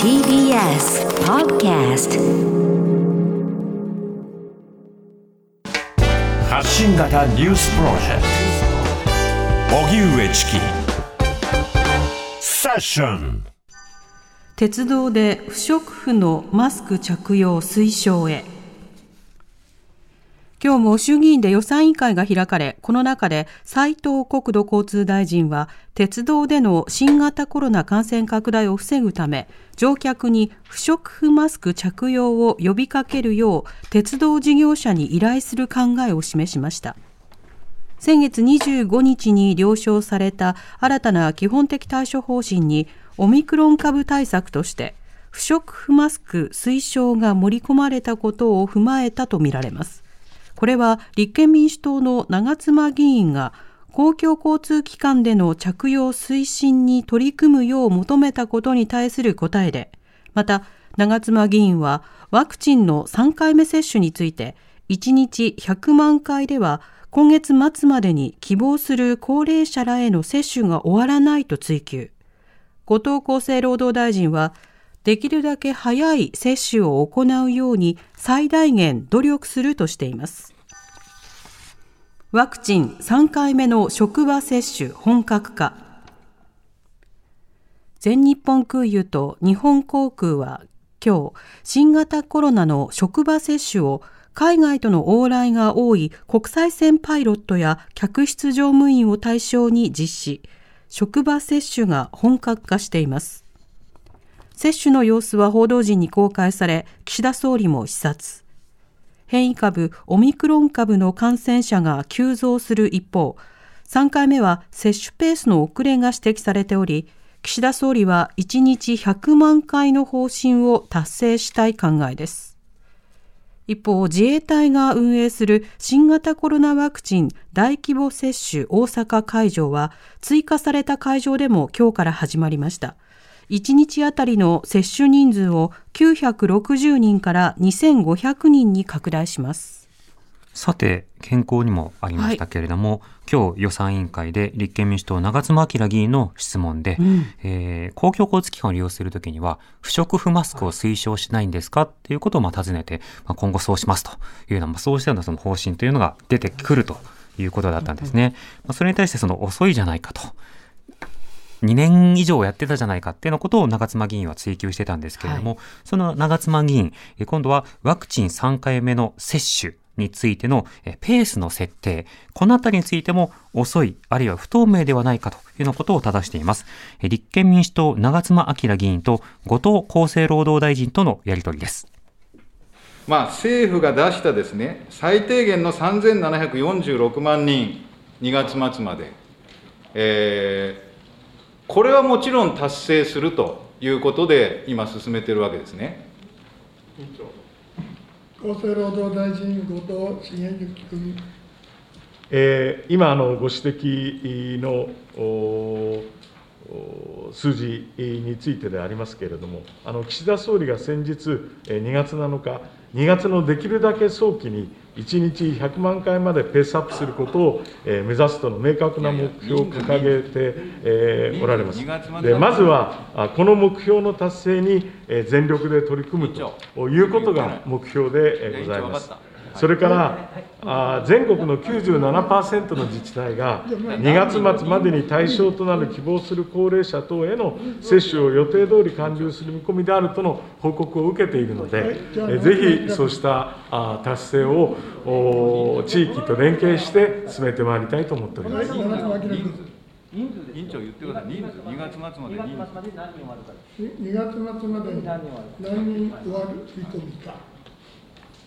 TBS Podcast 発信型ニュースプロジェクト。荻上チキ。セッション。鉄道で不織布のマスク着用推奨へ今日も衆議院で予算委員会が開かれ、この中で斉藤国土交通大臣は、鉄道での新型コロナ感染拡大を防ぐため、乗客に不織布マスク着用を呼びかけるよう、鉄道事業者に依頼する考えを示しました。先月25日に了承された新たな基本的対処方針に、オミクロン株対策として、不織布マスク推奨が盛り込まれたことを踏まえたとみられます。これは立憲民主党の長妻議員が公共交通機関での着用推進に取り組むよう求めたことに対する答えで、また長妻議員はワクチンの3回目接種について1日100万回では今月末までに希望する高齢者らへの接種が終わらないと追及。後藤厚生労働大臣はできるだけ早い接種を行うように最大限努力するとしています。ワクチン3回目の職場接種本格化。全日本空輸と日本航空は今日、新型コロナの職場接種を海外との往来が多い国際線パイロットや客室乗務員を対象に実施、職場接種が本格化しています。接種の様子は報道陣に公開され、岸田総理も視察。変異株オミクロン株の感染者が急増する一方、3回目は接種ペースの遅れが指摘されており、岸田総理は1日100万回の方針を達成したい考えです。一方、自衛隊が運営する新型コロナワクチン大規模接種大阪会場は追加された会場でも今日から始まりました。1日あたりの接種人数を960人から2500人に拡大します。さて、健康にもありましたけれども、はい、今日予算委員会で立憲民主党長妻昭議員の質問で、うん、えー、公共交通機関を利用するときには、不織布マスクを推奨しないんですかということをまあ尋ねて、まあ、今後そうしますというような、まあ、そうしたようなその方針というのが出てくるということだったんですね。まあ、それに対してその遅いじゃないかと。2年以上やってたじゃないかっていうのことを長妻議員は追及してたんですけれども、はい、その長妻議員、今度はワクチン3回目の接種についてのペースの設定、このあたりについても遅い、あるいは不透明ではないかというようなことを正しています。立憲民主党長妻昭議員と後藤厚生労働大臣とのやり取りです。まあ、政府が出したですね、最低限の3746万人、2月末まで、えこれはもちろん達成するということで、今、進めてるわけですね。厚生労働大臣、後藤茂之君。えー、今あのご指摘の数字についてでありますけれども、あの岸田総理が先日、2月7日、2月のできるだけ早期に1日100万回までペースアップすることを目指すとの明確な目標を掲げておられます。でまずは、この目標の達成に全力で取り組むということが目標でございます。それからあ全国の97%の自治体が2月末までに対象となる希望する高齢者等への接種を予定通り完了する見込みであるとの報告を受けているので、ぜひそうしたあ達成を地域と連携して進めてまいりたいと思っております。委員長言ってください、人数、2月末まで2月末まで何人終わるか。2月末まで何人終わる見込みか？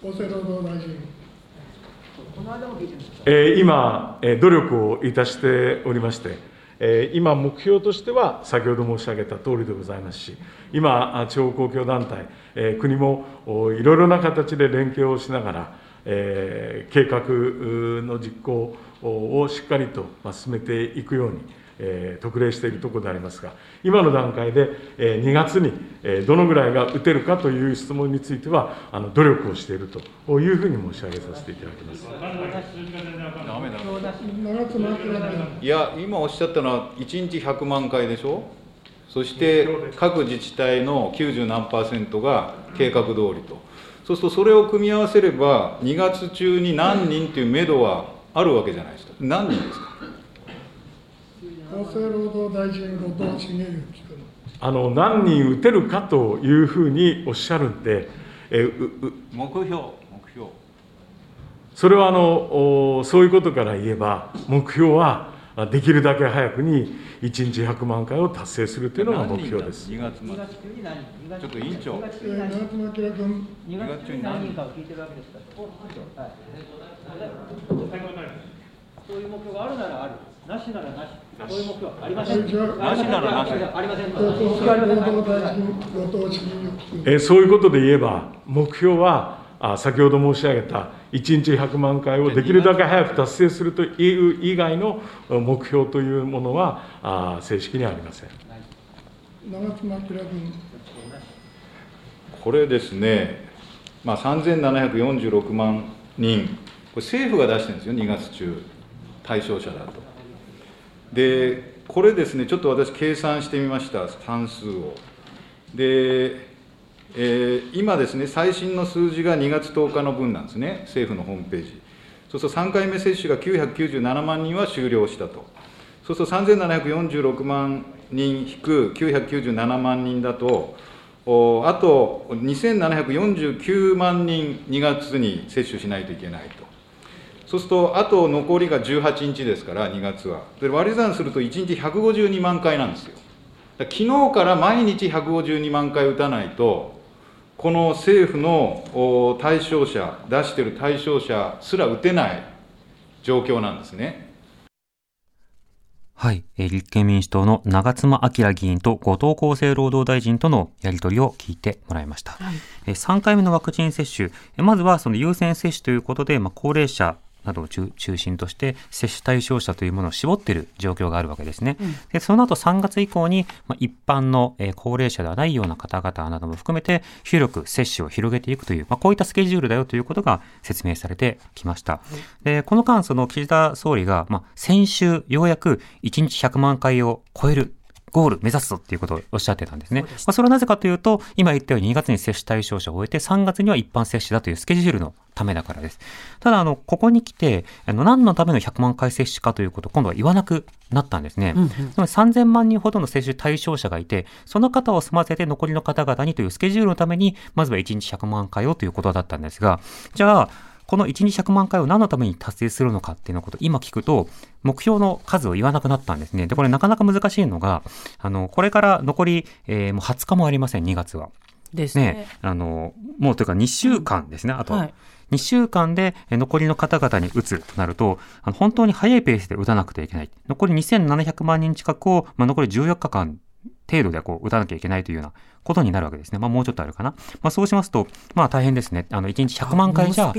厚生労働大臣。えー、今、えー、努力をいたしておりまして、えー、今、目標としては先ほど申し上げた通りでございますし、今、地方公共団体、えー、国もいろいろな形で連携をしながら、えー、計画の実行をしっかりと進めていくように。えー、特例しているところでありますが、今の段階で、えー、2月に、えー、どのぐらいが打てるかという質問については、あの努力をしているというふうに申し上げさせていただきます。いや、今おっしゃったのは、1日100万回でしょ、そして各自治体の90何パーセントが計画通りと、そうするとそれを組み合わせれば、2月中に何人という目処はあるわけじゃないですか、何人ですか？厚生労働大臣、後藤茂之君。あの何人打てるかというふうにおっしゃるんで、えうう目標、目標。それはあのおそういうことから言えば、目標はあできるだけ早くに1日100万回を達成するというのが目標です。2月末。ちょっと委員長、えー長妻昭君。2月中に何人かを聞いてるわけですから、はい、そういう目標があるならある、なしならなし、そういう目標はありません。なしならなしありません。えーそういうことで言えば、目標はあ先ほど申し上げた1日100万回をできるだけ早く達成するという以外の目標というものはあ正式にはありません。長妻昭君。これですね、まあ、3746万人、これ政府が出してるんですよ、2月中、対象者だと。で、これですね、ちょっと私、計算してみました、算数を。で、えー今ですね、最新の数字が2月10日の分なんですね、政府のホームページ。そうすると3回目接種が997万人は終了したと。そうすると3746万人引く997万人だと、おあと2749万人2月に接種しないといけないと。そうすると、あと残りが18日ですから、2月は。で割り算すると1日152万回なんですよ。昨日から毎日152万回打たないと、この政府のお対象者、出してる対象者すら打てない状況なんですね。はい、えー立憲民主党の長妻昭議員と後藤厚生労働大臣とのやり取りを聞いてもらいました。えー3回目のワクチン接種、えーまずはその優先接種ということで、まあ、高齢者などを中中心として接種対象者というものを絞っている状況があるわけですね。でその後3月以降に、まあ、一般の、えー高齢者ではないような方々なども含めて広く接種を広げていくという、まあ、こういったスケジュールだよということが説明されてきました。でこの間、その岸田総理が、まあ、先週ようやく1日100万回を超えるゴール目指すぞっていうことをおっしゃってたんですね。まあ、それはなぜかというと、今言ったように2月に接種対象者を終えて3月には一般接種だというスケジュールのためだからです。ただ、あの、ここに来て、あの、何のための100万回接種かということを今度は言わなくなったんですね。つまり3000万人ほどの接種対象者がいて、その方を済ませて残りの方々にというスケジュールのために、まずは1日100万回をということだったんですが、じゃあ、この1日100万回を何のために達成するのかっていうのことを今聞くと、目標の数を言わなくなったんですね。で、これなかなか難しいのが、あの、これから残り、えーもう20日もありません、2月は。ですね。ね、あの、もうというか2週間ですね、あと。はい2週間でえ残りの方々に打つとなると、本当に早いペースで打たなくてはいけない。残り2700万人近くを、まあ、残り14日間程度でこう打たなきゃいけないというようなことになるわけですね。まあもうちょっとあるかな。まあそうしますと、まあ大変ですね。あの1日100万回じゃ。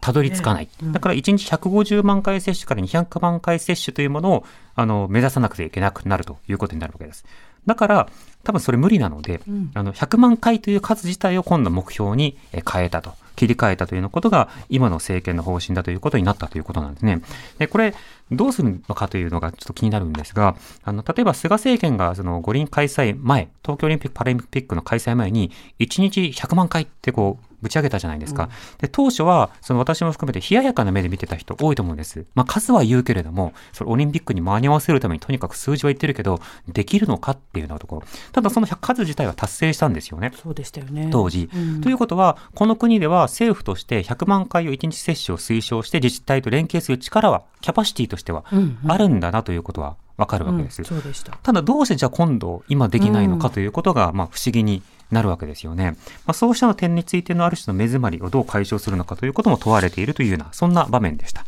たどり着かない。だから1日150万回接種から200万回接種というものを、あの、目指さなくてはいけなくなるということになるわけです。だから、多分それ無理なので、あの、100万回という数自体を今度目標にえ変えたと。切り替えたというようなことが、今の政権の方針だということになったということなんですね。で、これ、どうするのかというのがちょっと気になるんですが、あの、例えば菅政権がその五輪開催前、東京オリンピック・パラリンピックの開催前に、1日100万回ってこう、ぶち上げたじゃないですか。で、当初は、その私も含めて冷ややかな目で見てた人多いと思うんです。まあ、数は言うけれども、それオリンピックに間に合わせるためにとにかく数字は言ってるけど、できるのかっていうようなところ。ただその数自体は達成したんですよね。そうでしたよね。当時。うんということは、この国では政府として100万回を1日接種を推奨して自治体と連携する力は、キャパシティとしてはうんうんあるんだなということはわかるわけです。うんそうでした。ただどうしてじゃあ今度今できないのかということが、まあ不思議になるわけですよね。まあそうした点についてのある種の目詰まりをどう解消するのかということも問われているというような、そんな場面でした。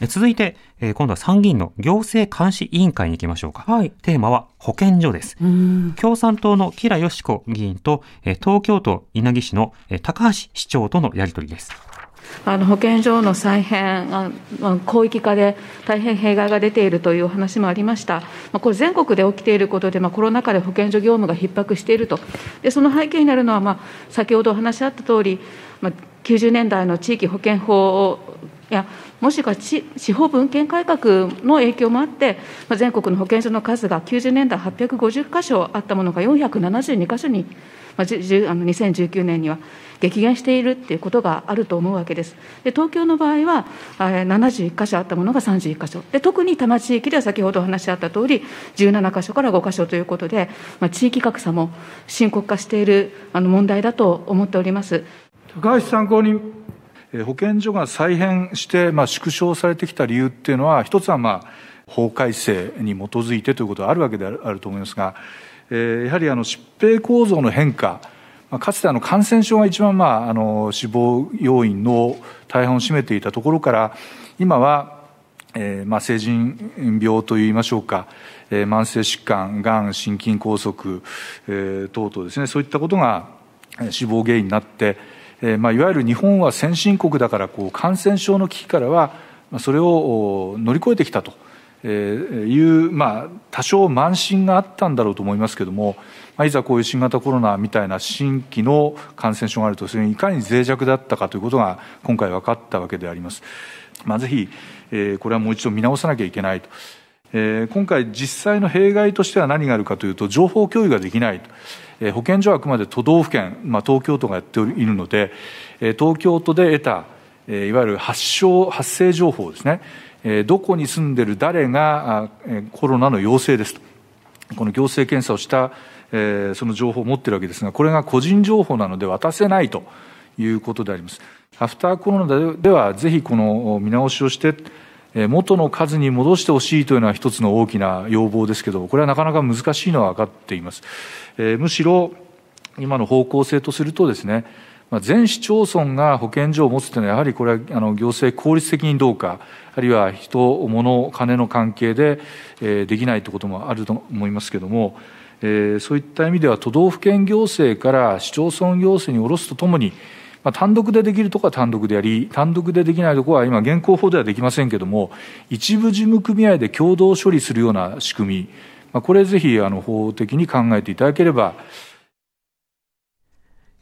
え続いて、えー今度は参議院の行政監視委員会に行きましょうか。はい。テーマは保健所です。うん。共産党の吉良よし子議員と、えー東京都稲城市の、えー高橋市長とのやり取りです。あの保健所の再編、広域化で大変弊害が出ているというお話もありました、まあ、これ、全国で起きていることで、まあ、コロナ禍で保健所業務が逼迫していると、でその背景になるのは、まあ、先ほどお話しあった通り、まあ、90年代の地域保険法やもしくは司法文献改革の影響もあって、まあ全国の保健所の数が90年代850箇所あったものが472箇所に、まあ、あの2019年には激減しているっていうことがあると思うわけです。で東京の場合は71箇所あったものが31箇所で特に多摩地域では先ほどお話あった通り17箇所から5箇所ということで、まあ、地域格差も深刻化しているあの問題だと思っております。高橋参考人保健所が再編して、まあ、縮小されてきた理由っていうのは、一つは、まあ、法改正に基づいてということがあるわけであると思いますが、えー、やはりあの疾病構造の変化、まあ、かつてあの感染症が一番、まあ、あの死亡要因の大半を占めていたところから、今は、えーまあ、成人病といいましょうか、えー、慢性疾患、がん、心筋梗塞、えー、等々ですね、そういったことが死亡原因になって、えーまあ、いわゆる日本は先進国だからこう感染症の危機からはそれを乗り越えてきたと。いう、まあ、多少慢心があったんだろうと思いますけども、まあ、いざこういう新型コロナみたいな新規の感染症があるとそれにいかに脆弱だったかということが今回分かったわけであります。まあ、ぜひ、えー、これはもう一度見直さなきゃいけないと。えー、今回実際の弊害としては何があるかというと情報共有ができないと。え保健所はあくまで都道府県、まあ、東京都がやっているので、え東京都で得た、えいわゆる発症、発生情報ですね、どこに住んでる誰がコロナの陽性ですと、この行政検査をした、その情報を持っているわけですが、これが個人情報なので渡せないということであります。アフターコロナでは、ぜひこの見直しをして、元の数に戻してほしいというのは一つの大きな要望ですけど、これはなかなか難しいのは分かっています。むしろ、今の方向性とするとですね、全市町村が保健所を持つというのは、やはりこれはあの行政効率的にどうか、あるいは人、物、金の関係で、えー、できないということもあると思いますけれども、えー、そういった意味では都道府県行政から市町村行政に下ろすとともに、まあ、単独でできるところは単独でやり、単独でできないところは今、現行法ではできませんけれども、一部事務組合で共同処理するような仕組み、まあ、これぜひあの法的に考えていただければ。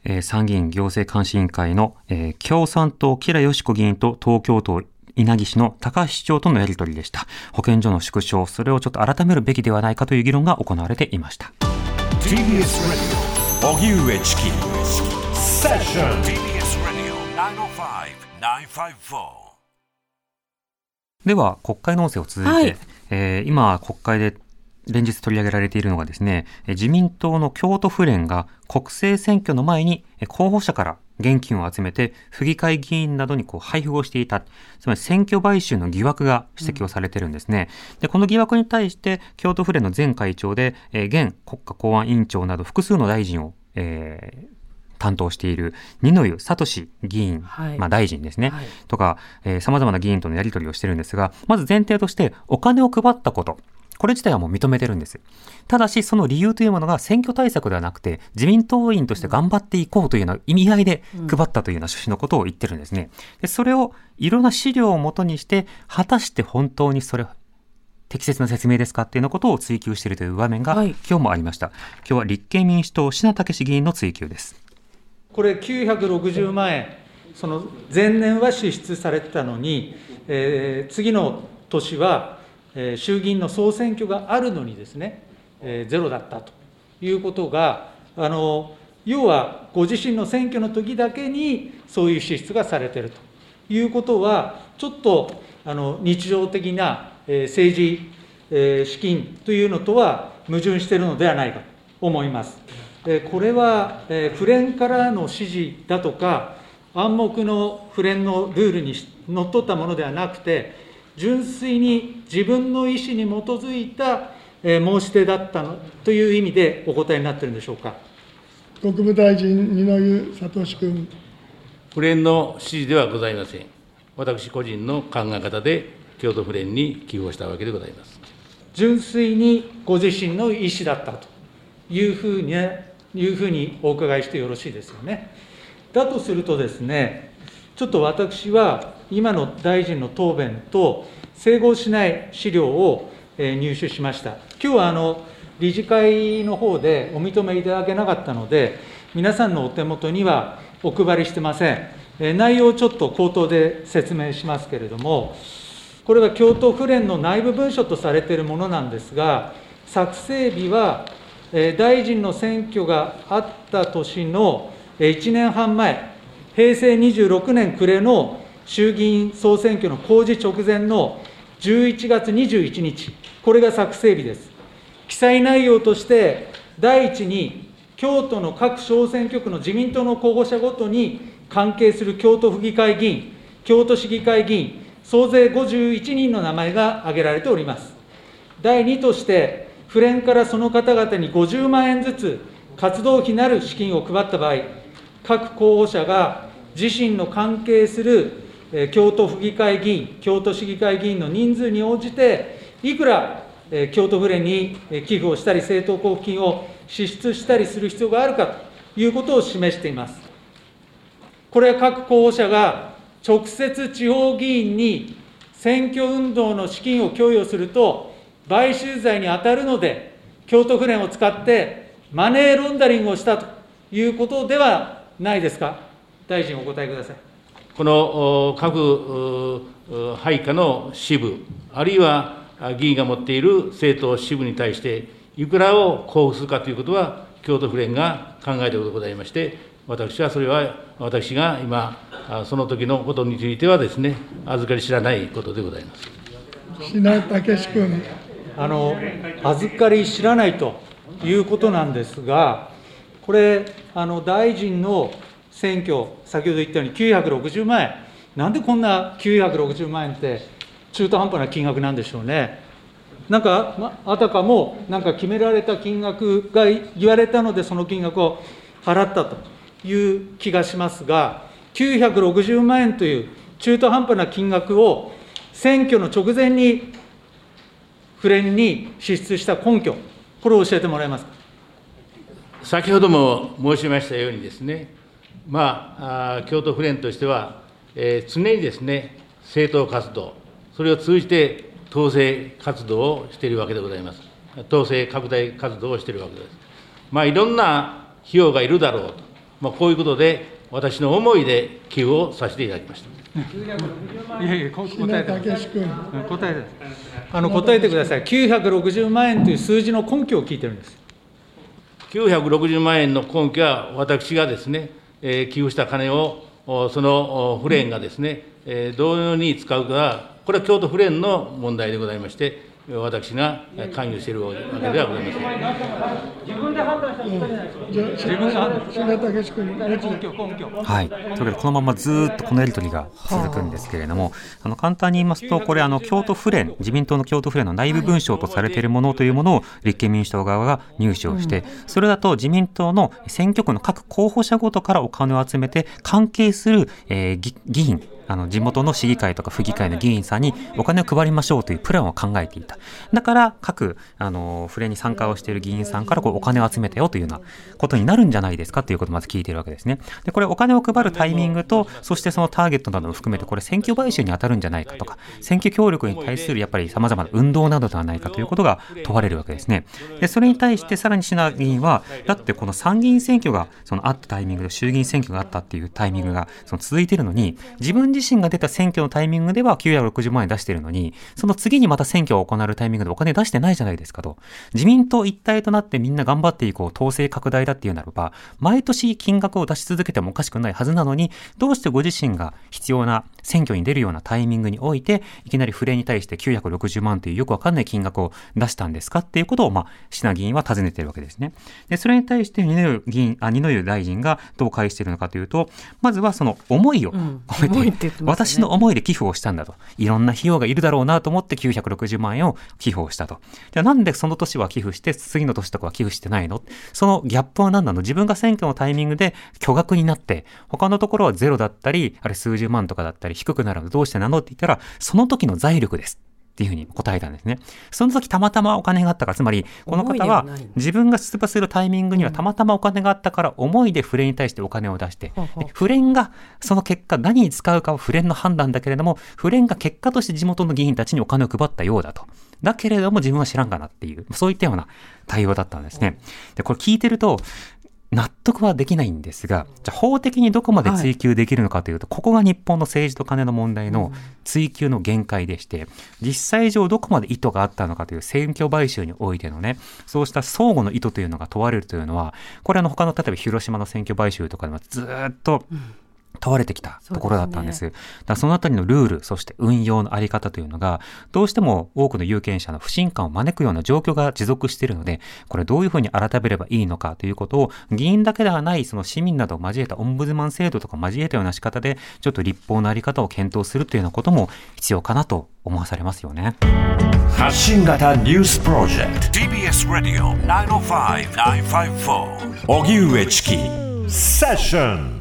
えー、参議院行政監視委員会の、えー、共産党、吉良よし子議員と東京都稲城市の高橋市長とのやり取りでした。保健所の縮小、それをちょっと改めるべきではないかという議論が行われていました。TBS Radio 荻上チキセッション TBS Radio 905-954では国会の音声を続いて、はい、えー、今国会で連日取り上げられているのがですね、自民党の京都府連が国政選挙の前に候補者から現金を集めて府議会議員などにこう配布をしていた、つまり選挙買収の疑惑が指摘をされているんですね。で、この疑惑に対して京都府連の前会長で、えー、現国家公安委員長など複数の大臣を、えー担当している二之湯聡議員、はい、まあ大臣ですね、はい、とか、えー、様々な議員とのやり取りをしてるんですが、まず前提としてお金を配ったこと、これ自体はもう認めてるんです。ただし、その理由というものが選挙対策ではなくて、自民党員として頑張っていこうというような意味合いで配ったというような趣旨のことを言ってるんですね。でそれをいろんな資料をもとにして、果たして本当にそれ適切な説明ですかっていうようなことを追求しているという場面が、今日もありました。今日は立憲民主党、品武議員の追及です。これ960万円、その前年は支出されてたのに、えー、次の年はえ衆議院の総選挙があるのにですね、えゼロだったということが、あの要はご自身の選挙の時だけにそういう支出がされているということは、ちょっとあの日常的な、え政治、え資金というのとは矛盾しているのではないかと思います。これは、え府連からの指示だとか、暗黙の府連のルールにのっとったものではなくて、純粋に自分の意思に基づいた申し出だったのという意味でお答えになっているんでしょうか？国務大臣、二之湯聡君。府連の指示ではございません。私個人の考え方で、京都府連に寄付をしたわけでございます。純粋にご自身の意思だったというふうに、いうふうにお伺いしてよろしいですよね。だとするとですね、ちょっと私は今の大臣の答弁と整合しない資料を入手しました。今日はあの理事会の方でお認めいただけなかったので、皆さんのお手元にはお配りしてません。内容をちょっと口頭で説明しますけれども、これは京都府連の内部文書とされているものなんですが、作成日は大臣の選挙があった年の1年半前、平成26年暮れの衆議院総選挙の公示直前の11月21日、これが作成日です。記載内容として、第一に、京都の各小選挙区の自民党の候補者ごとに関係する京都府議会議員、京都市議会議員、総勢51人の名前が挙げられております。第2として、府連からその方々に50万円ずつ活動費なる資金を配った場合、各候補者が自身の関係する京都府議会議員、京都市議会議員の人数に応じて、いくら京都府連に寄付をしたり、政党交付金を支出したりする必要があるかということを示しています。これは各候補者が直接地方議員に選挙運動の資金を供与すると、買収罪に当たるので、京都府連を使ってマネーロンダリングをしたということではないですか、大臣、お答えください。この各配下の支部、あるいは議員が持っている政党支部に対して、いくらを交付するかということは、京都府連が考えていることでございまして、私はそれは、私が今、その時のことについてはですね、預かり知らないことでございます。品武君。あの、預かり知らないということなんですが、これ、あの大臣の選挙、先ほど言ったように960万円、なんでこんな960万円って、中途半端な金額なんでしょうね。なんか、まあたかも、なんか決められた金額が言われたので、その金額を払ったという気がしますが、960万円という中途半端な金額を選挙の直前に府連に支出した根拠、これを教えてもらえますか？先ほども申しましたようにですね、まあ、京都府連としては、えー、常にですね、政党活動、それを通じて統制活動をしているわけでございます。統制拡大活動をしているわけです。まあ、いろんな費用がいるだろうと、まあ、こういうことで、私の思いで寄付をさせていただきました。いやいや、答えて答えてあの答えてください、960万円という数字の根拠を聞いてるんです。960万円の根拠は、私がですね、えー、寄付した金を、その府連がですね、えー、どのように使うかこれは京都府連の問題でございまして、私が関与しているわけではございません。自分で判断したことじゃないですか。自分で判断はい。というわけで、このままずっとこのやり取りが続くんですけれども、あの簡単に言いますと、これ、あの京都府連、自民党の京都府連の内部文書とされているものというものを立憲民主党側が入手をして、それだと自民党の選挙区の各候補者ごとからお金を集めて、関係する、えー、議員、あの地元の市議会とか府議会の議員さんにお金を配りましょうというプランを考えていた。だから各あの触れに参加をしている議員さんからこうお金を集めたよというようなことになるんじゃないですかということをまず聞いているわけですね。で、これお金を配るタイミングと、そしてそのターゲットなども含めてこれ選挙買収に当たるんじゃないかとか、選挙協力に対するやっぱり様々な運動などではないかということが問われるわけですね。で、それに対してさらに品議員は、だってこの参議院選挙がそのあったタイミングで衆議院選挙があったっていうタイミングがその続いているのに、自分自自身が出た選挙のタイミングでは960万円出してるのに、その次にまた選挙を行うタイミングでお金出してないじゃないですかと。自民党一体となってみんな頑張っていこう、統制拡大だっていうならば、毎年金額を出し続けてもおかしくないはずなのに、どうしてご自身が必要な選挙に出るようなタイミングにおいて、いきなり不例に対して960万というよくわかんない金額を出したんですかっていうことを、まあ、品議員は尋ねているわけですね。で、それに対して二の湯議員、あ、二の湯大臣がどう返しているのかというと、まずはその思いを込めて、うんね、私の思いいで寄付をしたんだと。いろんな費用がいるだろうなと思って960万円を寄付をしたと。じゃあなんでその年は寄付して、次の年とかは寄付してないの？そのギャップは何なの？自分が選挙のタイミングで巨額になって、他のところはゼロだったり、あれ数十万とかだったり低くなるのどうしてなのって言ったら、その時の財力です。っていうふうに答えたんですね。その時たまたまお金があったから、つまり、この方は自分が出馬するタイミングにはたまたまお金があったから思いでフレに対してお金を出して、フレンがその結果何に使うかはフレンの判断だけれども、フレンが結果として地元の議員たちにお金を配ったようだと。だけれども自分は知らんかなっていう、そういったような対応だったんですね。で、これ聞いてると、納得はできないんですが、じゃあ法的にどこまで追及できるのかというと、はい、ここが日本の政治と金の問題の追及の限界でして、実際上どこまで意図があったのかという選挙買収においてのね、そうした相互の意図というのが問われるというのは、これあの他の例えば広島の選挙買収とかでもずっと、うん問われてきたところだったんです。そ、ね、だそのあたりのルール、そして運用のあり方というのが、どうしても多くの有権者の不信感を招くような状況が持続しているので、これどういうふうに改めればいいのかということを、議員だけではない、その市民などを交えたオンブズマン制度とか交えたような仕方で、ちょっと立法のあり方を検討するというようなことも必要かなと思わされますよね。発信型ニュースプロジェクト。TBS ラディオ905-954おぎゅうえちきセッション